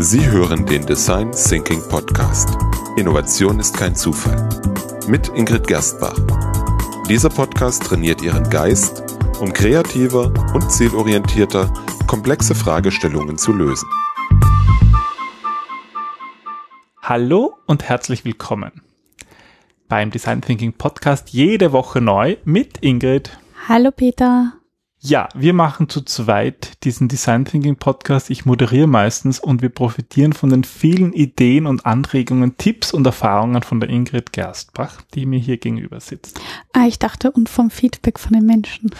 Sie hören den Design Thinking Podcast. Innovation ist kein Zufall. Mit Ingrid Gerstbach. Dieser Podcast trainiert Ihren Geist, um kreativer und zielorientierter komplexe Fragestellungen zu lösen. Hallo und herzlich willkommen beim Design Thinking Podcast jede Woche neu mit Ingrid. Hallo Peter. Ja, wir machen zu zweit diesen Design Thinking Podcast. Ich moderiere meistens und wir profitieren von den vielen Ideen und Anregungen, Tipps und Erfahrungen von der Ingrid Gerstbach, die mir hier gegenüber sitzt. Ah, ich dachte, und vom Feedback von den Menschen.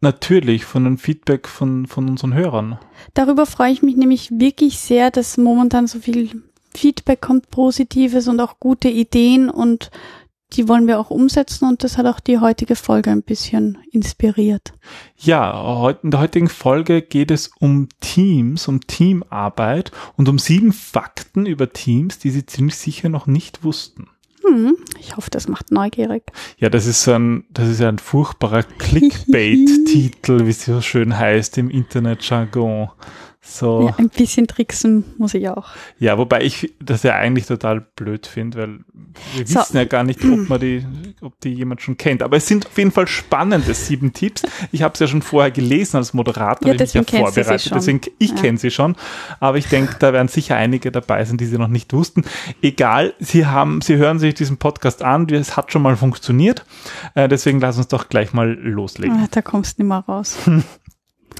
Natürlich, von dem Feedback von, von unseren Hörern. Darüber freue ich mich nämlich wirklich sehr, dass momentan so viel Feedback kommt, Positives und auch gute Ideen und die wollen wir auch umsetzen und das hat auch die heutige Folge ein bisschen inspiriert. Ja, in der heutigen Folge geht es um Teams, um Teamarbeit und um sieben Fakten über Teams, die Sie ziemlich sicher noch nicht wussten. Hm, ich hoffe, das macht neugierig. Ja, das ist ein, das ist ein furchtbarer Clickbait-Titel, wie es so schön heißt im Internetjargon. So. Ja, ein bisschen tricksen muss ich auch. Ja, wobei ich das ja eigentlich total blöd finde, weil wir so. wissen ja gar nicht, ob man die, ob die jemand schon kennt. Aber es sind auf jeden Fall spannende sieben Tipps. Ich habe es ja schon vorher gelesen als Moderator, ja, ich ja vorbereitet. Deswegen, ich ja. kenne sie schon. Aber ich denke, da werden sicher einige dabei sein, die sie noch nicht wussten. Egal, sie haben, sie hören sich diesen Podcast an, es hat schon mal funktioniert. Äh, deswegen lass uns doch gleich mal loslegen. Ah, da kommst du nicht mehr raus.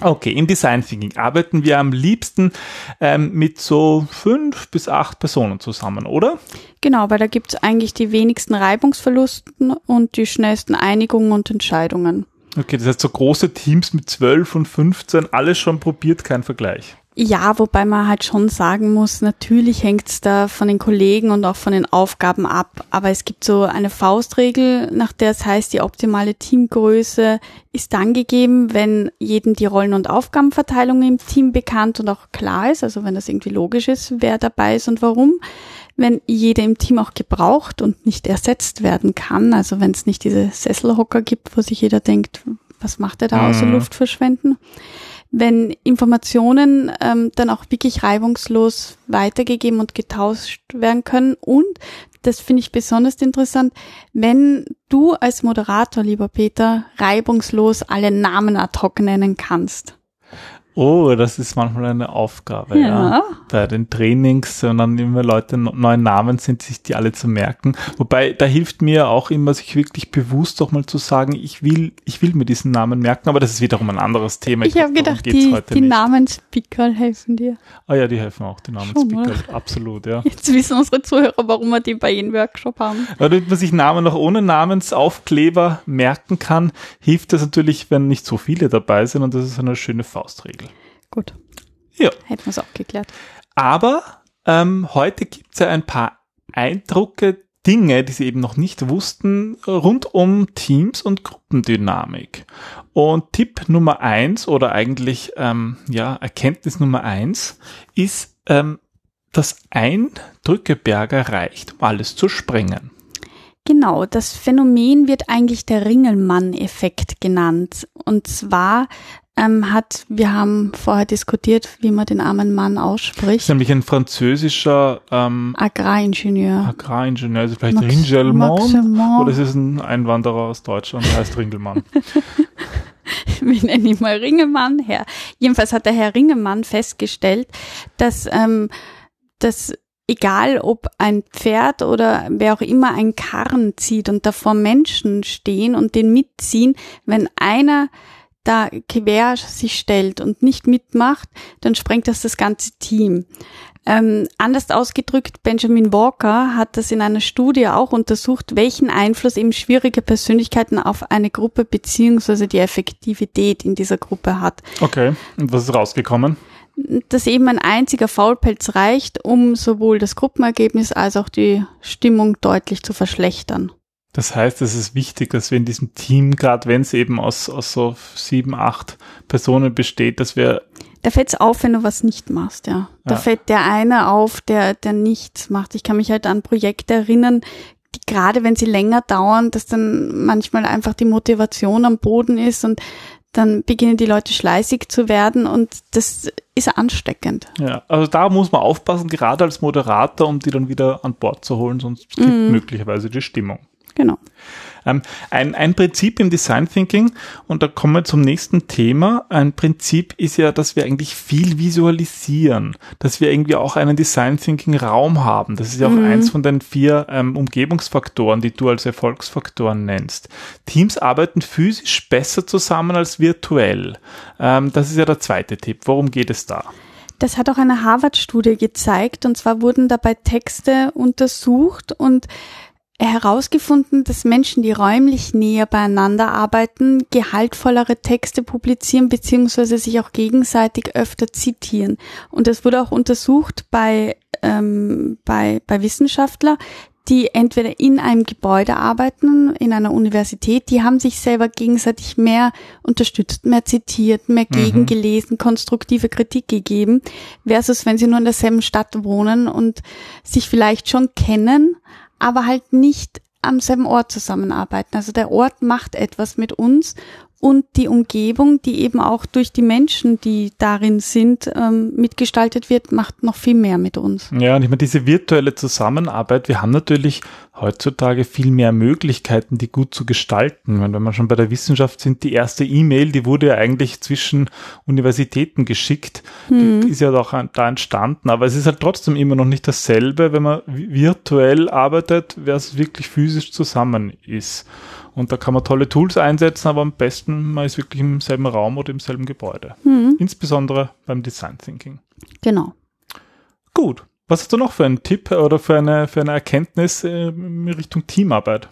Okay, im Design Thinking arbeiten wir am liebsten ähm, mit so fünf bis acht Personen zusammen, oder? Genau, weil da gibt es eigentlich die wenigsten Reibungsverlusten und die schnellsten Einigungen und Entscheidungen. Okay, das heißt so große Teams mit zwölf und 15, alles schon probiert, kein Vergleich. Ja, wobei man halt schon sagen muss, natürlich hängt's da von den Kollegen und auch von den Aufgaben ab. Aber es gibt so eine Faustregel, nach der es heißt, die optimale Teamgröße ist dann gegeben, wenn jedem die Rollen- und Aufgabenverteilung im Team bekannt und auch klar ist, also wenn das irgendwie logisch ist, wer dabei ist und warum. Wenn jeder im Team auch gebraucht und nicht ersetzt werden kann, also wenn es nicht diese Sesselhocker gibt, wo sich jeder denkt, was macht er da mhm. außer Luft verschwenden wenn Informationen ähm, dann auch wirklich reibungslos weitergegeben und getauscht werden können und das finde ich besonders interessant, wenn du als Moderator, lieber Peter, reibungslos alle Namen ad hoc nennen kannst. Oh, das ist manchmal eine Aufgabe, ja. ja. Bei den Trainings, wenn dann immer Leute neuen Namen sind, sich die alle zu merken. Wobei, da hilft mir auch immer, sich wirklich bewusst doch mal zu sagen, ich will, ich will mir diesen Namen merken, aber das ist wiederum ein anderes Thema. Ich, ich habe gedacht, die, die Namenspickerl helfen dir. Ah ja, die helfen auch, die Namenspickerl, absolut, ja. Jetzt wissen unsere Zuhörer, warum wir die bei jedem Workshop haben. Weil damit man sich Namen noch ohne Namensaufkleber merken kann, hilft das natürlich, wenn nicht so viele dabei sind und das ist eine schöne Faustregel. Gut. Ja. Hätten wir es auch geklärt. Aber ähm, heute gibt es ja ein paar Eindrücke, Dinge, die sie eben noch nicht wussten, rund um Teams und Gruppendynamik. Und Tipp Nummer eins oder eigentlich ähm, ja Erkenntnis Nummer eins ist, ähm, dass ein Drückeberger reicht, um alles zu sprengen. Genau, das Phänomen wird eigentlich der Ringelmann-Effekt genannt. Und zwar ähm, hat, wir haben vorher diskutiert, wie man den armen Mann ausspricht. Nämlich ein französischer ähm, Agraringenieur. Agraringenieur, also vielleicht Max, Ringelmann oder ist es ein Einwanderer aus Deutschland, der heißt Ringelmann. wir nennen ihn mal Ringelmann. Herr. Jedenfalls hat der Herr Ringelmann festgestellt, dass, ähm, dass egal ob ein Pferd oder wer auch immer einen Karren zieht und davor Menschen stehen und den mitziehen, wenn einer da quer sich stellt und nicht mitmacht, dann sprengt das das ganze Team. Ähm, anders ausgedrückt, Benjamin Walker hat das in einer Studie auch untersucht, welchen Einfluss eben schwierige Persönlichkeiten auf eine Gruppe beziehungsweise die Effektivität in dieser Gruppe hat. Okay, und was ist rausgekommen? Dass eben ein einziger Faulpelz reicht, um sowohl das Gruppenergebnis als auch die Stimmung deutlich zu verschlechtern. Das heißt, es ist wichtig, dass wir in diesem Team, gerade wenn es eben aus, aus so sieben, acht Personen besteht, dass wir. Da fällt es auf, wenn du was nicht machst, ja. Da ja. fällt der eine auf, der, der nichts macht. Ich kann mich halt an Projekte erinnern, die gerade wenn sie länger dauern, dass dann manchmal einfach die Motivation am Boden ist und dann beginnen die Leute schleißig zu werden und das ist ansteckend. Ja, also da muss man aufpassen, gerade als Moderator, um die dann wieder an Bord zu holen, sonst Mhm. möglicherweise die Stimmung. Genau. Ähm, ein, ein Prinzip im Design Thinking, und da kommen wir zum nächsten Thema. Ein Prinzip ist ja, dass wir eigentlich viel visualisieren, dass wir irgendwie auch einen Design Thinking Raum haben. Das ist ja auch eins von den vier ähm, Umgebungsfaktoren, die du als Erfolgsfaktoren nennst. Teams arbeiten physisch besser zusammen als virtuell. Ähm, das ist ja der zweite Tipp. Worum geht es da? Das hat auch eine Harvard-Studie gezeigt. Und zwar wurden dabei Texte untersucht und herausgefunden, dass Menschen, die räumlich näher beieinander arbeiten, gehaltvollere Texte publizieren beziehungsweise sich auch gegenseitig öfter zitieren. Und das wurde auch untersucht bei, ähm, bei, bei Wissenschaftler, die entweder in einem Gebäude arbeiten, in einer Universität, die haben sich selber gegenseitig mehr unterstützt, mehr zitiert, mehr gegengelesen, konstruktive Kritik gegeben, versus wenn sie nur in derselben Stadt wohnen und sich vielleicht schon kennen, aber halt nicht am selben Ort zusammenarbeiten. Also der Ort macht etwas mit uns und die Umgebung, die eben auch durch die Menschen, die darin sind, ähm, mitgestaltet wird, macht noch viel mehr mit uns. Ja, und ich meine, diese virtuelle Zusammenarbeit, wir haben natürlich heutzutage viel mehr Möglichkeiten, die gut zu gestalten. Wenn wenn wir schon bei der Wissenschaft sind, die erste E-Mail, die wurde ja eigentlich zwischen Universitäten geschickt, die ist ja auch da entstanden, aber es ist halt trotzdem immer noch nicht dasselbe, wenn man vi- virtuell arbeitet, versus wirklich physisch zusammen ist. Und da kann man tolle Tools einsetzen, aber am besten man ist wirklich im selben Raum oder im selben Gebäude. Insbesondere beim Design Thinking. Genau. Gut. Was hast du noch für einen Tipp oder für eine, für eine Erkenntnis äh, in Richtung Teamarbeit?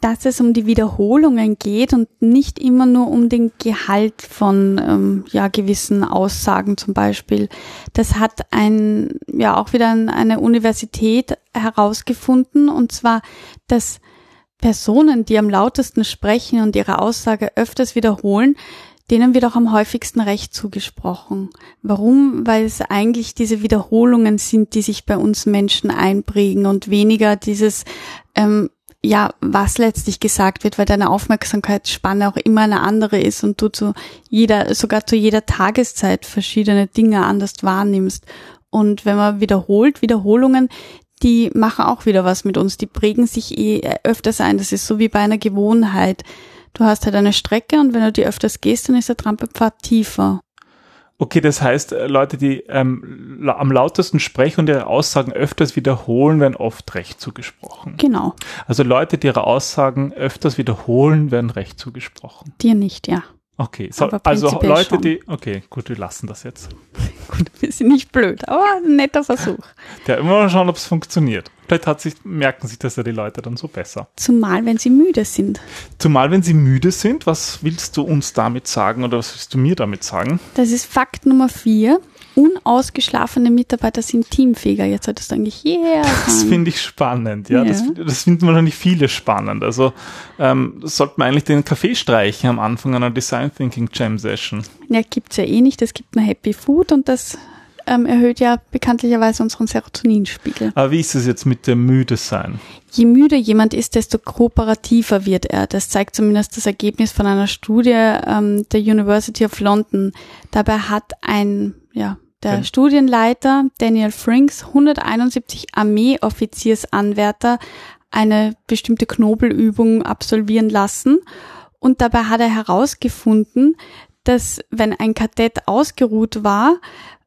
dass es um die Wiederholungen geht und nicht immer nur um den Gehalt von ähm, ja gewissen Aussagen zum Beispiel. Das hat ein ja auch wieder ein- eine Universität herausgefunden und zwar, dass Personen, die am lautesten sprechen und ihre Aussage öfters wiederholen, denen wird auch am häufigsten Recht zugesprochen. Warum? Weil es eigentlich diese Wiederholungen sind, die sich bei uns Menschen einprägen und weniger dieses ähm, ja, was letztlich gesagt wird, weil deine Aufmerksamkeitsspanne auch immer eine andere ist und du zu jeder, sogar zu jeder Tageszeit verschiedene Dinge anders wahrnimmst. Und wenn man wiederholt, Wiederholungen, die machen auch wieder was mit uns. Die prägen sich eh öfters ein. Das ist so wie bei einer Gewohnheit. Du hast halt eine Strecke und wenn du die öfters gehst, dann ist der Trampelpfad tiefer. Okay, das heißt, äh, Leute, die ähm, am lautesten sprechen und ihre Aussagen öfters wiederholen, werden oft Recht zugesprochen. Genau. Also Leute, die ihre Aussagen öfters wiederholen, werden Recht zugesprochen. Dir nicht, ja. Okay, so, also Leute, schon. die, okay, gut, wir lassen das jetzt. Gut, wir sind nicht blöd, aber ein netter Versuch. Ja, immer mal schauen, ob es funktioniert. Vielleicht hat sich, merken sich das ja die Leute dann so besser. Zumal, wenn sie müde sind. Zumal, wenn sie müde sind, was willst du uns damit sagen oder was willst du mir damit sagen? Das ist Fakt Nummer vier. Unausgeschlafene Mitarbeiter sind teamfähiger. Jetzt solltest du eigentlich yeah Das sagen. finde ich spannend, ja. Das, Ja. das finden wahrscheinlich viele spannend. Also ähm, das sollte man eigentlich den Kaffee streichen am Anfang einer Design Thinking Jam Session. Ja, gibt's ja eh nicht. Es gibt nur Happy Food und das ähm, erhöht ja bekanntlicherweise unseren Serotoninspiegel. Aber wie ist es jetzt mit dem müde sein? Je müder jemand ist, desto kooperativer wird er. Das zeigt zumindest das Ergebnis von einer Studie ähm, der University of London. Dabei hat ein, ja, der Ein- Studienleiter Daniel Frinks 171 Armeeoffiziersanwärter eine bestimmte Knobelübung absolvieren lassen. Und dabei hat er herausgefunden, dass wenn ein Kadett ausgeruht war,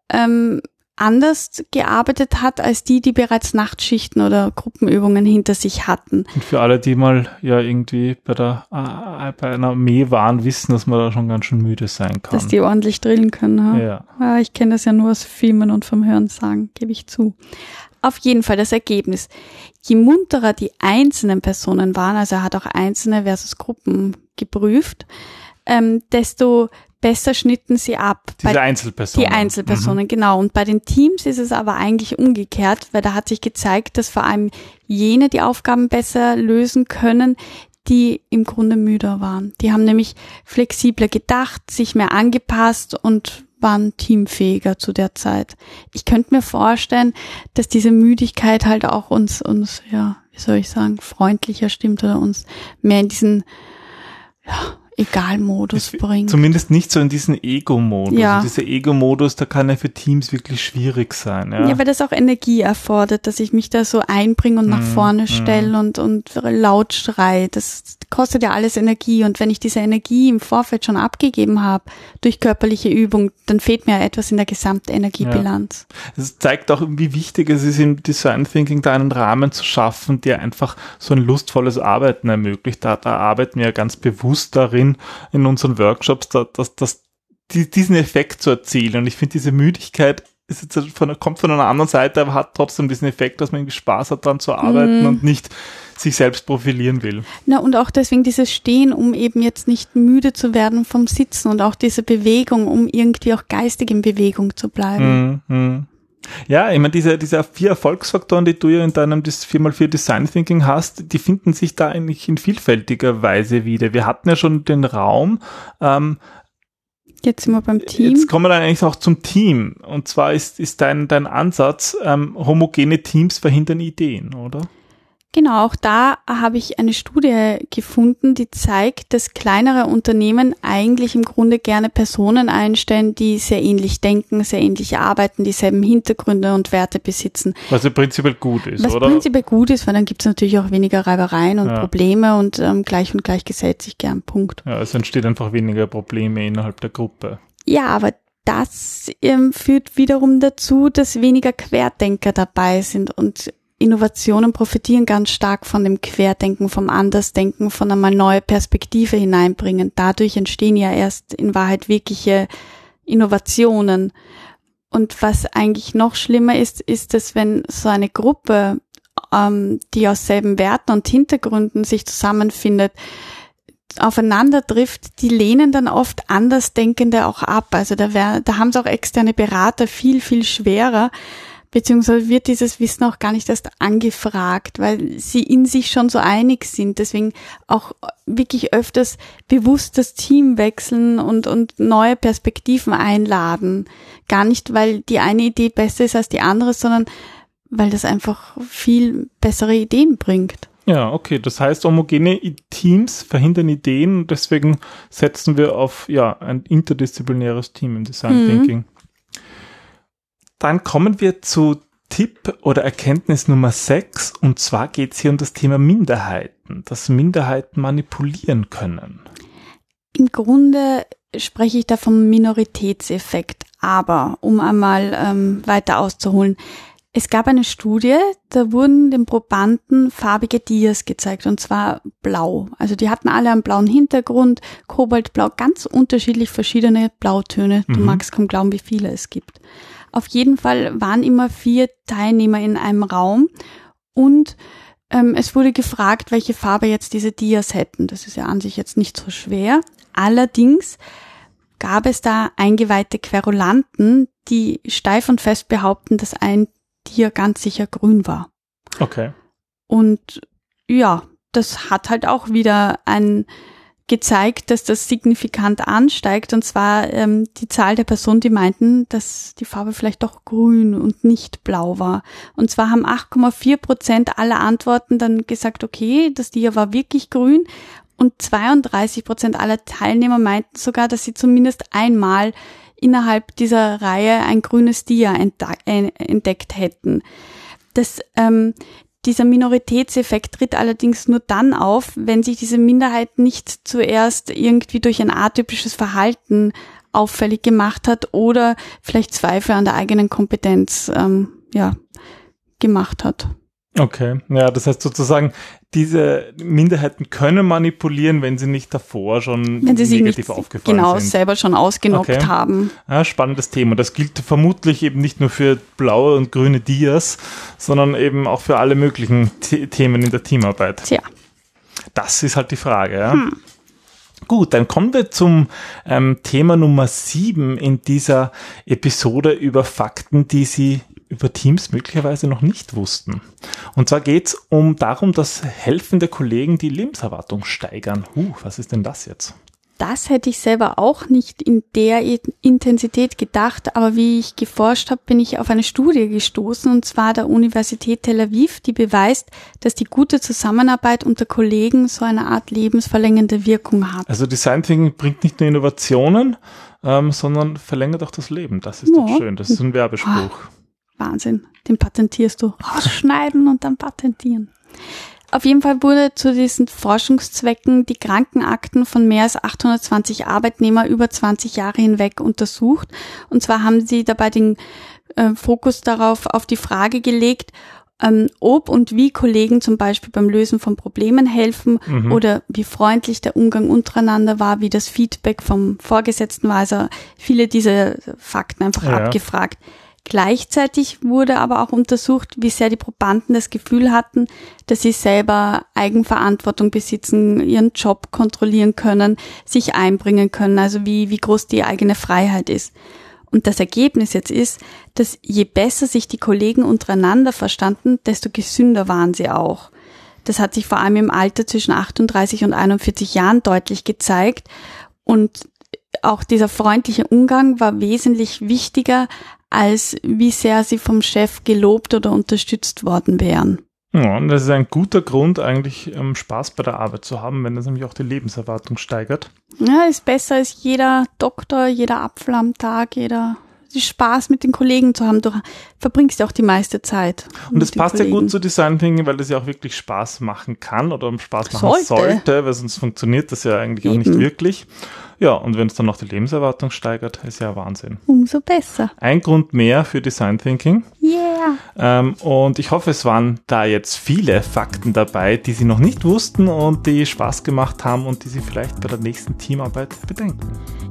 ähm, anders gearbeitet hat als die, die bereits Nachtschichten oder Gruppenübungen hinter sich hatten. Und für alle, die mal ja irgendwie bei der äh, bei einer Armee waren, wissen, dass man da schon ganz schön müde sein kann. Dass die ordentlich drillen können. Ha? ja. Ja, ich kenne das ja nur aus Filmen und vom Hören sagen, gebe ich zu. Auf jeden Fall das Ergebnis. Je munterer die einzelnen Personen waren, also er hat auch einzelne versus Gruppen geprüft, ähm, desto besser schnitten sie ab. Diese Einzelpersonen. Die Einzelpersonen, genau. Und bei den Teams ist es aber eigentlich umgekehrt, weil da hat sich gezeigt, dass vor allem jene die Aufgaben besser lösen können, die im Grunde müder waren. Die haben nämlich flexibler gedacht, sich mehr angepasst und waren teamfähiger zu der Zeit. Ich könnte mir vorstellen, dass diese Müdigkeit halt auch uns, uns, ja, wie soll ich sagen, freundlicher stimmt oder uns mehr in diesen, ja, Egal-Modus bringt. Zumindest nicht so in diesen Ego-Modus. Ja. Und dieser Ego-Modus, da kann er für Teams wirklich schwierig sein. Ja, Ja, weil das auch Energie erfordert, dass ich mich da so einbringe und nach Mhm, vorne stelle und, und laut schrei. Das kostet ja alles Energie. Und wenn ich diese Energie im Vorfeld schon abgegeben habe durch körperliche Übung, dann fehlt mir etwas in der Gesamtenergiebilanz. Es zeigt auch, wie wichtig es ist, im Design Thinking da einen Rahmen zu schaffen, der einfach so ein lustvolles Arbeiten ermöglicht. Da, da arbeiten wir ja ganz bewusst darin, in unseren Workshops, da, dass, dass die, diesen Effekt zu erzielen. Und ich finde, diese Müdigkeit ist jetzt von, kommt von einer anderen Seite, aber hat trotzdem diesen Effekt, dass man irgendwie Spaß hat, daran zu arbeiten Mhm. und nicht sich selbst profilieren will. Na, und auch deswegen dieses Stehen, um eben jetzt nicht müde zu werden vom Sitzen und auch diese Bewegung, um irgendwie auch geistig in Bewegung zu bleiben. Mhm, mhm. Ja, ich meine, diese, diese vier Erfolgsfaktoren, die du ja in deinem das 4x4 Design Thinking hast, die finden sich da eigentlich in vielfältiger Weise wieder. Wir hatten ja schon den Raum, ähm, Jetzt sind wir beim Team. jetzt kommen wir dann eigentlich auch zum Team. Und zwar ist, ist dein, dein Ansatz, ähm, homogene Teams verhindern Ideen, oder? Genau, auch da habe ich eine Studie gefunden, die zeigt, dass kleinere Unternehmen eigentlich im Grunde gerne Personen einstellen, die sehr ähnlich denken, sehr ähnlich arbeiten, dieselben Hintergründe und Werte besitzen. Was ja prinzipiell gut ist, Was oder? prinzipiell gut ist, weil dann gibt es natürlich auch weniger Reibereien und Ja. Probleme und ähm, gleich und gleich gesellt sich gern. Punkt. Ja, es entsteht einfach weniger Probleme innerhalb der Gruppe. Ja, aber das ähm, führt wiederum dazu, dass weniger Querdenker dabei sind und Innovationen profitieren ganz stark von dem Querdenken, vom Andersdenken, von einmal neue Perspektive hineinbringen. Dadurch entstehen ja erst in Wahrheit wirkliche Innovationen. Und was eigentlich noch schlimmer ist, ist, dass wenn so eine Gruppe, ähm, die aus selben Werten und Hintergründen sich zusammenfindet, aufeinander trifft, die lehnen dann oft Andersdenkende auch ab. Also da, wär, da haben es auch externe Berater viel, viel schwerer, beziehungsweise wird dieses Wissen auch gar nicht erst angefragt, weil sie in sich schon so einig sind. Deswegen auch wirklich öfters bewusst das Team wechseln und, und neue Perspektiven einladen. Gar nicht, weil die eine Idee besser ist als die andere, sondern weil das einfach viel bessere Ideen bringt. Ja, okay. Das heißt, homogene Teams verhindern Ideen und deswegen setzen wir auf ja, ein interdisziplinäres Team im Design Mhm. Thinking. Dann kommen wir zu Tipp oder Erkenntnis Nummer 6 und zwar geht es hier um das Thema Minderheiten, dass Minderheiten manipulieren können. Im Grunde spreche ich da vom Minoritätseffekt, aber um einmal ähm, weiter auszuholen. Es gab eine Studie, da wurden den Probanden farbige Dias gezeigt und zwar blau. Also die hatten alle einen blauen Hintergrund, kobaltblau, ganz unterschiedlich verschiedene Blautöne. Du Mhm. magst kaum glauben, wie viele es gibt. Auf jeden Fall waren immer vier Teilnehmer in einem Raum und ähm, es wurde gefragt, welche Farbe jetzt diese Dias hätten. Das ist ja an sich jetzt nicht so schwer. Allerdings gab es da eingeweihte Querulanten, die steif und fest behaupten, dass ein Dia ganz sicher grün war. Okay. Und ja, das hat halt auch wieder ein gezeigt, dass das signifikant ansteigt, und zwar ähm, die Zahl der Personen, die meinten, dass die Farbe vielleicht doch grün und nicht blau war. Und zwar haben 8,4 Prozent aller Antworten dann gesagt, okay, das Dia war wirklich grün. Und 32 Prozent aller Teilnehmer meinten sogar, dass sie zumindest einmal innerhalb dieser Reihe ein grünes enta- äh, entdeckt hätten. Das, ähm, dieser Minoritätseffekt tritt allerdings nur dann auf, wenn sich diese Minderheit nicht zuerst irgendwie durch ein atypisches Verhalten auffällig gemacht hat oder vielleicht Zweifel an der eigenen Kompetenz ähm, ja, gemacht hat. Okay. Ja, das heißt sozusagen, diese Minderheiten können manipulieren, wenn sie nicht davor schon Wenn sie sich negativ nicht aufgefallen genau sind. selber schon ausgenockt Okay. haben. Ja, spannendes Thema. Das gilt vermutlich eben nicht nur für blaue und grüne Dias, sondern eben auch für alle möglichen The Themen in der Teamarbeit. Tja. Das ist halt die Frage. Ja? Gut, dann kommen wir zum ähm, Thema Nummer sieben in dieser Episode über Fakten, die Sie über Teams möglicherweise noch nicht wussten. Und zwar geht es um darum, dass helfende Kollegen die Lebenserwartung steigern. Huh, was ist denn das jetzt? Das hätte ich selber auch nicht in der Intensität gedacht, aber wie ich geforscht habe, bin ich auf eine Studie gestoßen, und zwar der Universität Tel Aviv, die beweist, dass die gute Zusammenarbeit unter Kollegen so eine Art lebensverlängernde Wirkung hat. Also Design Thinking bringt nicht nur Innovationen, ähm, sondern verlängert auch das Leben. Das ist ja. doch schön. Das ist ein Werbespruch. Wahnsinn. Den patentierst du. Rausschneiden und dann patentieren. Auf jeden Fall wurde zu diesen Forschungszwecken die Krankenakten von mehr als 820 Arbeitnehmer über 20 Jahre hinweg untersucht. Und zwar haben sie dabei den äh, Fokus darauf auf die Frage gelegt, ähm, ob und wie Kollegen zum Beispiel beim Lösen von Problemen helfen mhm. oder wie freundlich der Umgang untereinander war, wie das Feedback vom Vorgesetzten war. Also viele dieser Fakten einfach ja. abgefragt. Gleichzeitig wurde aber auch untersucht, wie sehr die Probanden das Gefühl hatten, dass sie selber Eigenverantwortung besitzen, ihren Job kontrollieren können, sich einbringen können, also wie, wie groß die eigene Freiheit ist. Und das Ergebnis jetzt ist, dass je besser sich die Kollegen untereinander verstanden, desto gesünder waren sie auch. Das hat sich vor allem im Alter zwischen 38 und 41 Jahren deutlich gezeigt. Und auch dieser freundliche Umgang war wesentlich wichtiger als wie sehr sie vom Chef gelobt oder unterstützt worden wären. Ja, und das ist ein guter Grund, eigentlich ähm, Spaß bei der Arbeit zu haben, wenn das nämlich auch die Lebenserwartung steigert. Ja, ist besser als jeder Doktor, jeder Apfel am Tag, jeder Spaß mit den Kollegen zu haben. Du verbringst ja auch die meiste Zeit. Und das passt Kollegen. ja gut zu Design Thinking, weil das ja auch wirklich Spaß machen kann oder Spaß machen sollte, sollte weil sonst funktioniert das ja eigentlich Eben. auch nicht wirklich. Ja, und wenn es dann noch die Lebenserwartung steigert, ist ja Wahnsinn. Umso besser. Ein Grund mehr für Design Thinking. Yeah. Ähm, und ich hoffe, es waren da jetzt viele Fakten dabei, die Sie noch nicht wussten und die Spaß gemacht haben und die Sie vielleicht bei der nächsten Teamarbeit bedenken.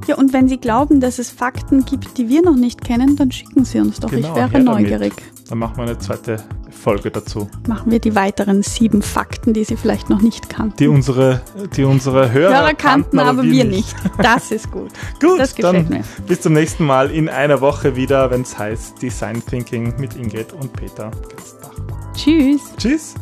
Ja, und wenn Sie glauben, dass es Fakten gibt, die wir noch nicht kennen, dann schicken Sie uns doch. Genau, ich wäre neugierig. Damit. Dann machen wir eine zweite Folge dazu. Machen wir die weiteren sieben Fakten, die Sie vielleicht noch nicht kannten. Die unsere, die unsere Hörer, Hörer kannten, aber, aber wir, nicht. nicht. Das ist gut. gut, das gefällt mir. Bis zum nächsten Mal in einer Woche wieder, wenn es heißt Design Thinking mit Ingrid und Peter Gerstbach. Tschüss. Tschüss.